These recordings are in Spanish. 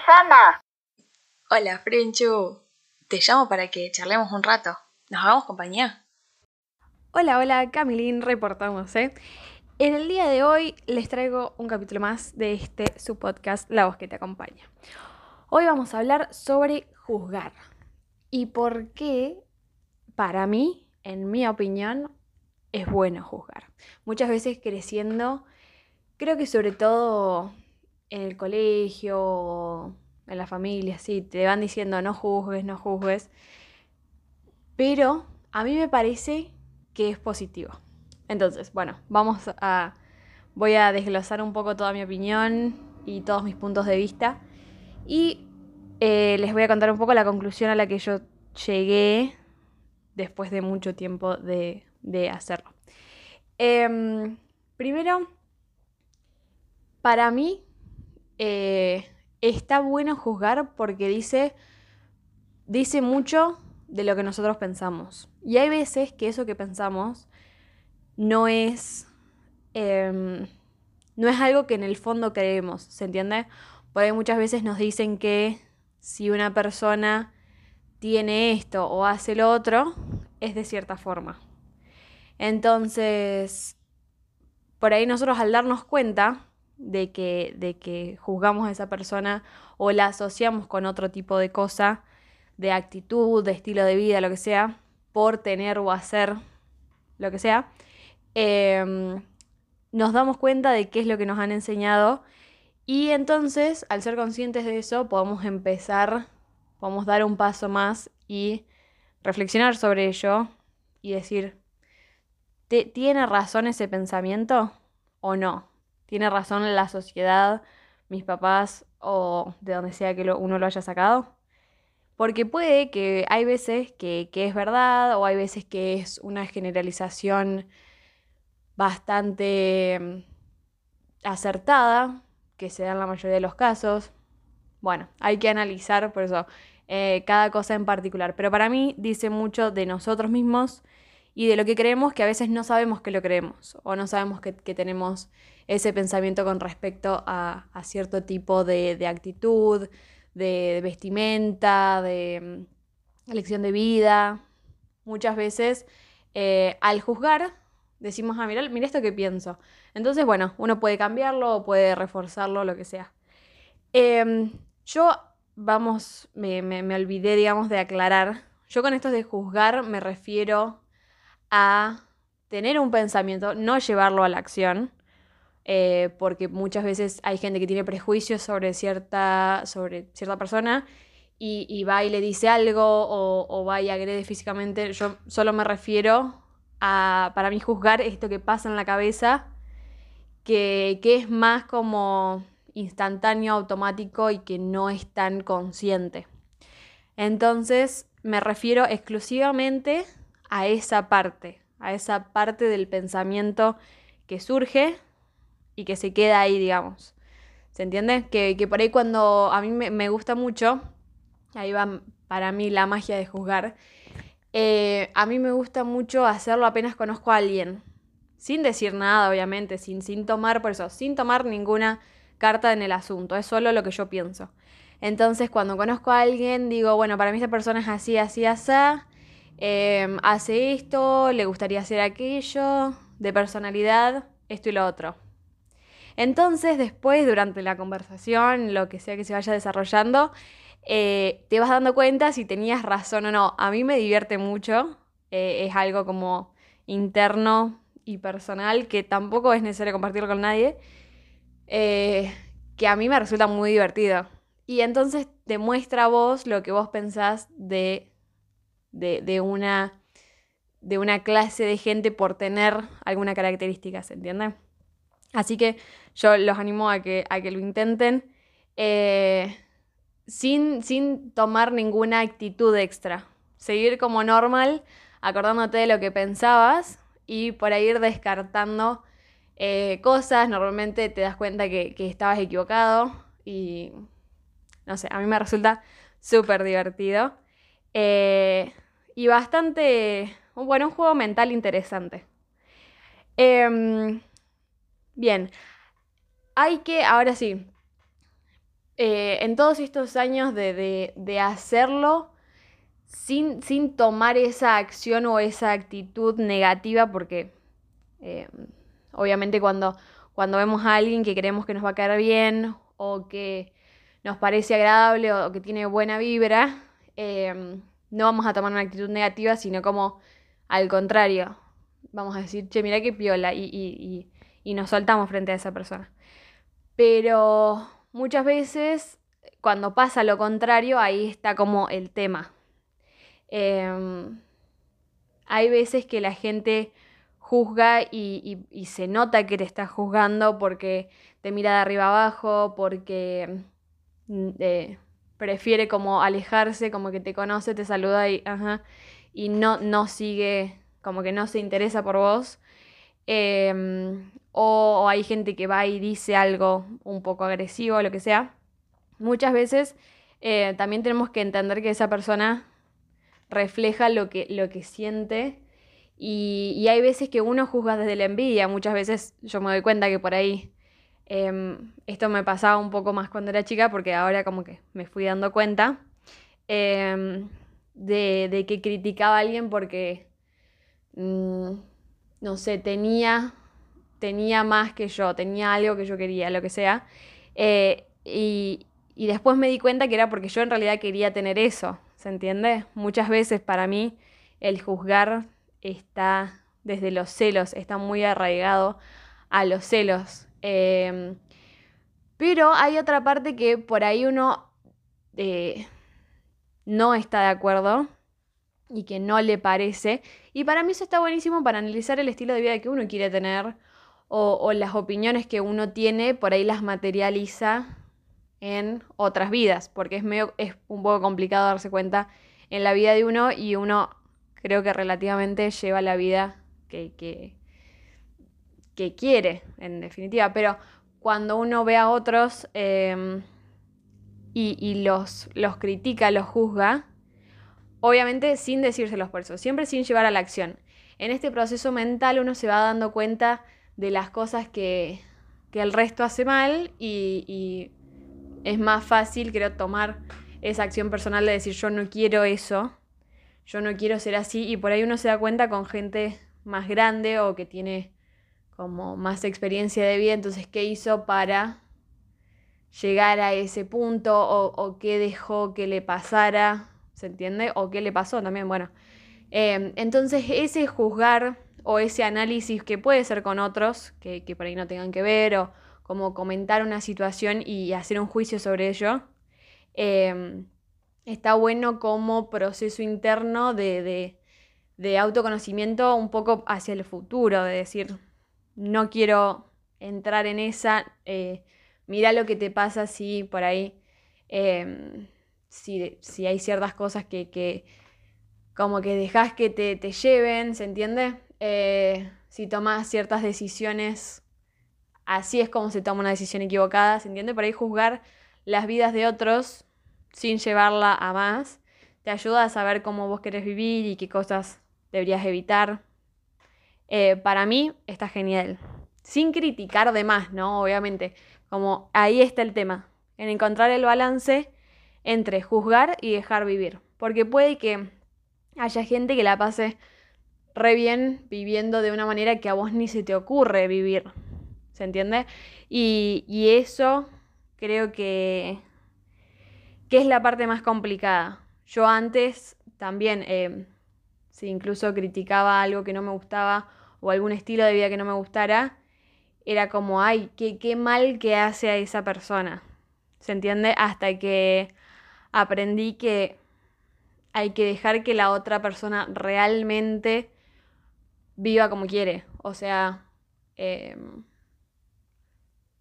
Susana. Hola, Frenchu. Te llamo para que charlemos un rato. ¿Nos hagamos compañía? Hola, hola, Camilín, reportamos, ¿eh? En el día de hoy les traigo un capítulo más de este su podcast La voz que te acompaña. Hoy vamos a hablar sobre juzgar y por qué, para mí, en mi opinión, es bueno juzgar. Muchas veces creciendo, creo que sobre todo en el colegio, en la familia, sí, te van diciendo no juzgues, no juzgues, pero a mí me parece que es positivo. Entonces, bueno, vamos a, voy a desglosar un poco toda mi opinión y todos mis puntos de vista y eh, les voy a contar un poco la conclusión a la que yo llegué después de mucho tiempo de, hacerlo. Em, primero, para mí eh, está bueno juzgar porque dice, dice mucho de lo que nosotros pensamos. Y hay veces que eso que pensamos no es, em, no es algo que en el fondo creemos, ¿se entiende? Porque muchas veces nos dicen que si una persona tiene esto o hace lo otro, es de cierta forma. Entonces, por ahí nosotros al darnos cuenta de que, de que juzgamos a esa persona o la asociamos con otro tipo de cosa, de actitud, de estilo de vida, lo que sea, por tener o hacer lo que sea, em, nos damos cuenta de qué es lo que nos han enseñado y entonces, al ser conscientes de eso, podemos empezar, podemos dar un paso más y reflexionar sobre ello y decir, ¿tiene razón ese pensamiento o no? ¿Tiene razón la sociedad, mis papás o de donde sea que uno lo haya sacado? Porque puede que hay veces que, es verdad o hay veces que es una generalización bastante mm, acertada, que se da en la mayoría de los casos. Bueno, hay que analizar por eso eh, cada cosa en particular. Pero para mí dice mucho de nosotros mismos y de lo que creemos que a veces no sabemos que lo creemos o no sabemos que, tenemos ese pensamiento con respecto a, cierto tipo de, actitud, de, vestimenta, de mm, elección de vida. Muchas veces eh, al juzgar decimos, ah, mira, mira esto que pienso. Entonces, bueno, uno puede cambiarlo puede reforzarlo, lo que sea. Em, yo, vamos, me, olvidé, digamos, de aclarar. Yo con esto de juzgar me refiero a tener un pensamiento, no llevarlo a la acción, eh, porque muchas veces hay gente que tiene prejuicios sobre cierta, sobre cierta persona y, va y le dice algo o, va y agrede físicamente. Yo solo me refiero para mí juzgar esto que pasa en la cabeza, que, es más como instantáneo, automático y que no es tan consciente. Entonces me refiero exclusivamente a esa parte, a esa parte del pensamiento que surge y que se queda ahí, digamos. ¿Se entiende? Que, por ahí cuando a mí me, me, gusta mucho, ahí va para mí la magia de juzgar, eh, a mí me gusta mucho hacerlo apenas conozco a alguien. Sin decir nada, obviamente, sin, sin tomar, por eso, sin tomar ninguna carta en el asunto. Es solo lo que yo pienso. Entonces, cuando conozco a alguien, digo, bueno, para mí esta persona es así, así, así. Em, hace esto, le gustaría hacer aquello, de personalidad, esto y lo otro. Entonces, después, durante la conversación, lo que sea que se vaya desarrollando, eh, te vas dando cuenta si tenías razón o no. A mí me divierte mucho, eh, es algo como interno y personal que tampoco es necesario compartirlo con nadie, eh, que a mí me resulta muy divertido. Y entonces te muestra a vos lo que vos pensás de, de, una, de una clase de gente por tener alguna característica, ¿se entiende? Así que yo los animo a que, a que lo intenten sin, tomar ninguna actitud extra. Seguir como normal, acordándote de lo que pensabas y por ahí ir descartando eh, cosas. Normalmente te das cuenta que, estabas equivocado y no sé, a mí me resulta súper divertido. Eh, y bastante, bueno, un juego mental interesante. Em, bien, hay que, ahora sí, eh, en todos estos años de, hacerlo sin, sin, tomar esa acción o esa actitud negativa, porque eh, obviamente cuando, cuando vemos a alguien que creemos que nos va a caer bien o que nos parece agradable o que tiene buena vibra, eh, no vamos a tomar una actitud negativa, sino como al contrario. Vamos a decir, che, mira qué piola, y, y nos soltamos frente a esa persona. Pero muchas veces, cuando pasa lo contrario, ahí está como el tema. Em, hay veces que la gente juzga y, se nota que te está juzgando porque te mira de arriba abajo, porque mm, eh, prefiere como alejarse, como que te conoce, te saluda y, y no, no sigue, como que no se interesa por vos. Em, o, hay gente que va y dice algo un poco agresivo, lo que sea. Muchas veces eh, también tenemos que entender que esa persona refleja lo que, lo que siente y, hay veces que uno juzga desde la envidia, muchas veces yo me doy cuenta que por ahí em, esto me pasaba un poco más cuando era chica porque ahora como que me fui dando cuenta em, de, que criticaba a alguien porque, mm, no sé, tenía, tenía más que yo, tenía algo que yo quería, lo que sea. Eh, y, y después me di cuenta que era porque yo en realidad quería tener eso, ¿se entiende? Muchas veces para mí el juzgar está desde los celos, está muy arraigado a los celos. Em, pero hay otra parte que por ahí uno eh, no está de acuerdo y que no le parece. Y para mí eso está buenísimo para analizar el estilo de vida que uno quiere tener o, las opiniones que uno tiene, por ahí las materializa en otras vidas, porque es, medio, es un poco complicado darse cuenta en la vida de uno y uno creo que relativamente lleva la vida que, que, quiere, en definitiva. Pero cuando uno ve a otros em, y, los, los critica, los juzga, obviamente sin decírselos por eso, siempre sin llevar a la acción. En este proceso mental uno se va dando cuenta de las cosas que, que el resto hace mal y, y, es más fácil, creo, tomar esa acción personal de decir yo no quiero eso yo no quiero ser así y por ahí uno se da cuenta con gente más grande o que tiene como más experiencia de vida, entonces qué hizo para llegar a ese punto o, qué dejó que le pasara, ¿se entiende? O qué le pasó también, bueno. Em, entonces ese juzgar o ese análisis que puede ser con otros, que, por ahí no tengan que ver, o como comentar una situación y hacer un juicio sobre ello, em, está bueno como proceso interno de, autoconocimiento un poco hacia el futuro, de decir, no quiero entrar en esa, eh, mira lo que te pasa si por ahí, em, si, hay ciertas cosas que, como que dejas que te, lleven, ¿se entiende? Eh, si tomas ciertas decisiones, así es como se toma una decisión equivocada, ¿se entiende? Por ahí juzgar las vidas de otros sin llevarla a más, te ayuda a saber cómo vos querés vivir y qué cosas deberías evitar. Eh, para mí está genial. Sin criticar de más, ¿no? Obviamente. Como ahí está el tema. En encontrar el balance entre juzgar y dejar vivir. Porque puede que haya gente que la pase re bien viviendo de una manera que a vos ni se te ocurre vivir. ¿Se entiende? Y, y eso creo que ¿Qué es la parte más complicada? Yo antes también, eh, si incluso criticaba algo que no me gustaba o algún estilo de vida que no me gustara, era como, ay, qué, qué mal que hace a esa persona. ¿Se entiende? Hasta que aprendí que hay que dejar que la otra persona realmente viva como quiere. O sea, em,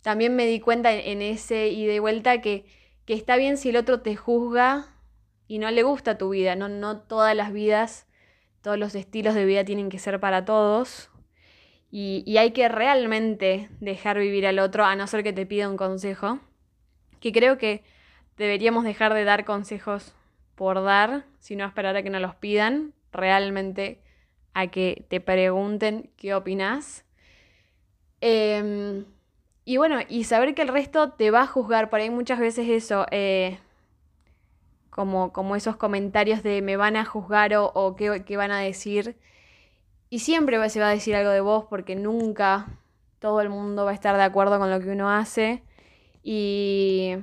también me di cuenta en, ese ida y vuelta que que está bien si el otro te juzga y no le gusta tu vida, no, no todas las vidas, todos los estilos de vida tienen que ser para todos. Y, hay que realmente dejar vivir al otro, a no ser que te pida un consejo. Que creo que deberíamos dejar de dar consejos por dar, sino esperar a que nos los pidan, realmente a que te pregunten qué opinas. Em, Y bueno, y saber que el resto te va a juzgar, por ahí muchas veces eso, eh, como, como esos comentarios de me van a juzgar o, qué, van a decir. Y siempre se va a decir algo de vos porque nunca todo el mundo va a estar de acuerdo con lo que uno hace. Y,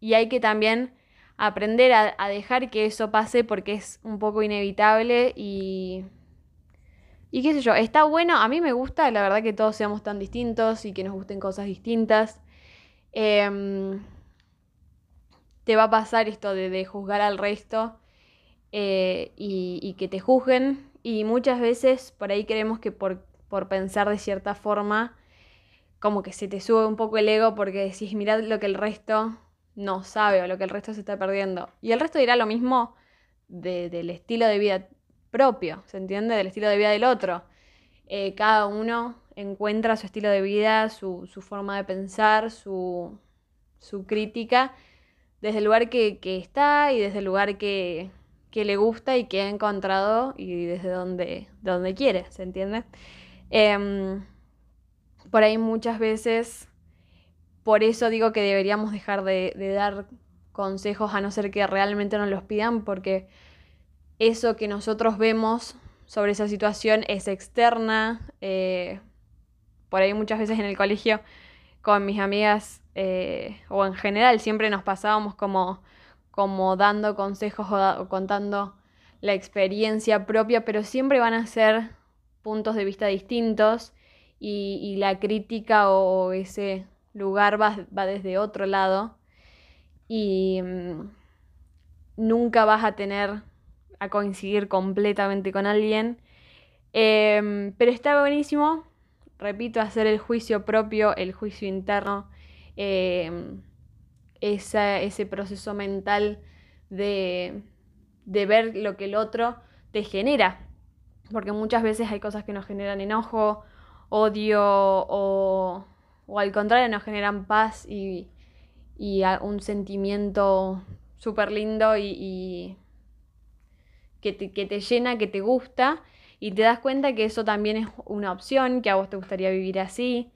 y hay que también aprender a, dejar que eso pase porque es un poco inevitable y, y qué sé yo, está bueno, a mí me gusta, la verdad que todos seamos tan distintos y que nos gusten cosas distintas. Eh, te va a pasar esto de, de juzgar al resto eh, y, que te juzguen. Y muchas veces por ahí creemos que por, por, pensar de cierta forma, como que se te sube un poco el ego porque decís, mirad lo que el resto no sabe o lo que el resto se está perdiendo. Y el resto dirá lo mismo de, del estilo de vida propio, ¿se entiende? Del estilo de vida del otro. Eh, cada uno encuentra su estilo de vida, su, su forma de pensar, su, su crítica desde el lugar que, que está y desde el lugar que, que, le gusta y que ha encontrado y desde donde, donde quiere, ¿se entiende? Eh, por ahí muchas veces, por eso digo que deberíamos dejar de, de, dar consejos a no ser que realmente nos los pidan, porque eso que nosotros vemos sobre esa situación es externa. Eh, por ahí muchas veces en el colegio con mis amigas eh, o en general siempre nos pasábamos como, como dando consejos o, contando la experiencia propia, pero siempre van a ser puntos de vista distintos y, la crítica o, ese lugar va, va, desde otro lado y mmm, nunca vas a tener a coincidir completamente con alguien. Eh, pero está buenísimo, repito, hacer el juicio propio, el juicio interno esa, ese proceso mental de, ver lo que el otro te genera. Porque muchas veces hay cosas que nos generan enojo, odio o, o al contrario nos generan paz y, un sentimiento súper lindo y, que, te, llena, que te gusta y te das cuenta que eso también es una opción, que a vos te gustaría vivir así.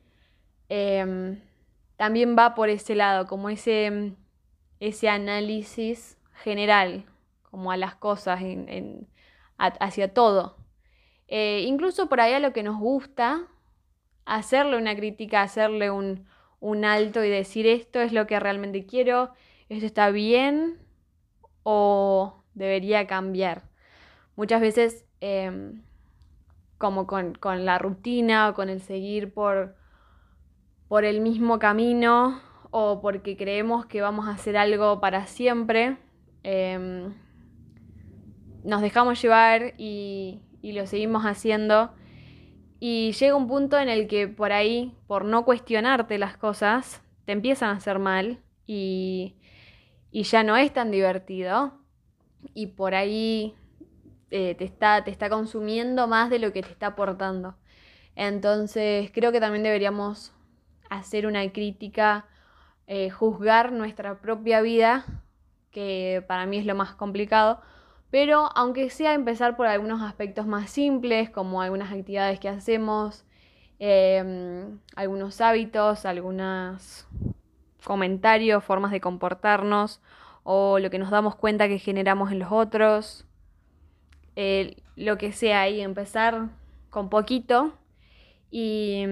Eh, también va por ese lado, como ese, ese análisis general, como a las cosas, en, en, hacia todo. Eh, incluso por ahí a lo que nos gusta, hacerle una crítica, hacerle un, un alto y decir esto es lo que realmente quiero, esto está bien o debería cambiar. Muchas veces, eh, como con, con, la rutina o con el seguir por, por el mismo camino o porque creemos que vamos a hacer algo para siempre, eh, nos dejamos llevar y, y, lo seguimos haciendo. Y llega un punto en el que por ahí, por no cuestionarte las cosas, te empiezan a hacer mal y, y ya no es tan divertido. Y por ahí eh, te, está, te está consumiendo más de lo que te está aportando. Entonces creo que también deberíamos hacer una crítica, eh, juzgar nuestra propia vida, que para mí es lo más complicado, pero aunque sea empezar por algunos aspectos más simples, como algunas actividades que hacemos, eh, algunos hábitos, algunos comentarios, formas de comportarnos, o lo que nos damos cuenta que generamos en los otros, eh, lo que sea, y empezar con poquito y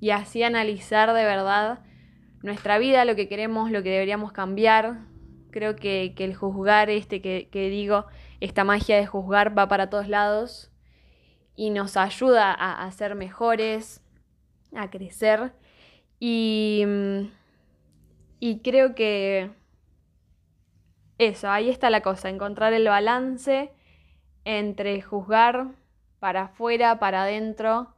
y así analizar de verdad nuestra vida, lo que queremos, lo que deberíamos cambiar. Creo que, que el juzgar, este que, que, digo, esta magia de juzgar va para todos lados y nos ayuda a, a ser mejores, a crecer. Y, y creo que eso, ahí está la cosa, encontrar el balance entre juzgar para afuera, para adentro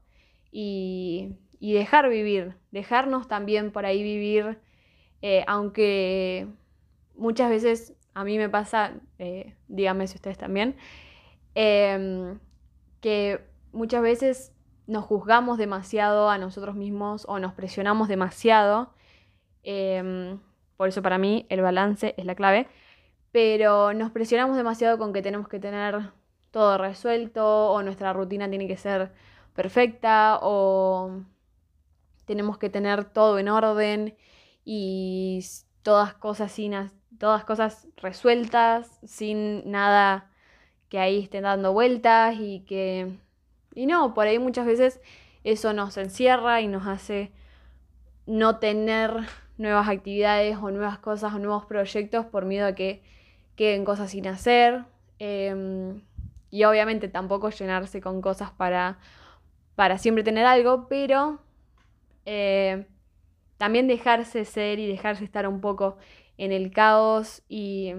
y y dejar vivir, dejarnos también por ahí vivir, eh, aunque muchas veces a mí me pasa, eh, díganme si ustedes también, eh, que muchas veces nos juzgamos demasiado a nosotros mismos o nos presionamos demasiado. Em, por eso para mí el balance es la clave. Pero nos presionamos demasiado con que tenemos que tener todo resuelto o nuestra rutina tiene que ser perfecta o tenemos que tener todo en orden y todas cosas sin todas cosas resueltas, sin nada que ahí estén dando vueltas y que y no, por ahí muchas veces eso nos encierra y nos hace no tener nuevas actividades o nuevas cosas o nuevos proyectos por miedo a que queden cosas sin hacer. Em, y obviamente tampoco llenarse con cosas para, para siempre tener algo, pero eh, también dejarse ser y dejarse estar un poco en el caos y,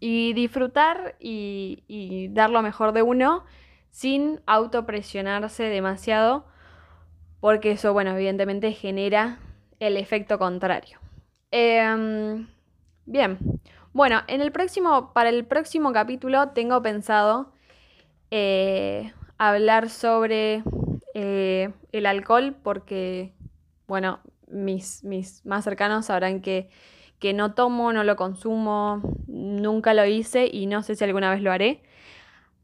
y disfrutar y, y dar lo mejor de uno sin autopresionarse demasiado, porque eso, bueno, evidentemente genera el efecto contrario. Em, bien, bueno, en el próximo, para el próximo capítulo tengo pensado eh, hablar sobre eh, el alcohol, porque, bueno, mis, mis más cercanos sabrán que, que no tomo, no lo consumo, nunca lo hice y no sé si alguna vez lo haré.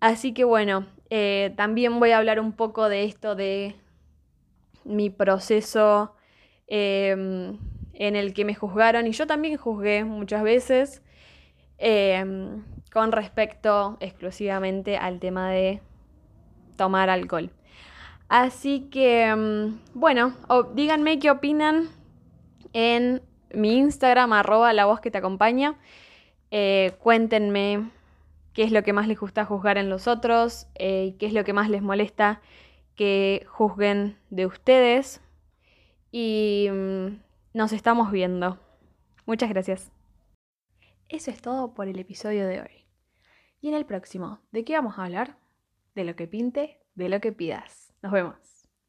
Así que bueno, eh, también voy a hablar un poco de esto de mi proceso em, en el que me juzgaron y yo también juzgué muchas veces em, con respecto exclusivamente al tema de tomar alcohol. Así que, em, bueno, díganme qué opinan en mi Instagram, arroba la voz que te acompaña. Eh, cuéntenme qué es lo que más les gusta juzgar en los otros, eh, qué es lo que más les molesta que juzguen de ustedes. Y mm, nos estamos viendo. Muchas gracias. Eso es todo por el episodio de hoy. Y en el próximo, ¿de qué vamos a hablar? De lo que pinte, de lo que pidas. Nos vemos.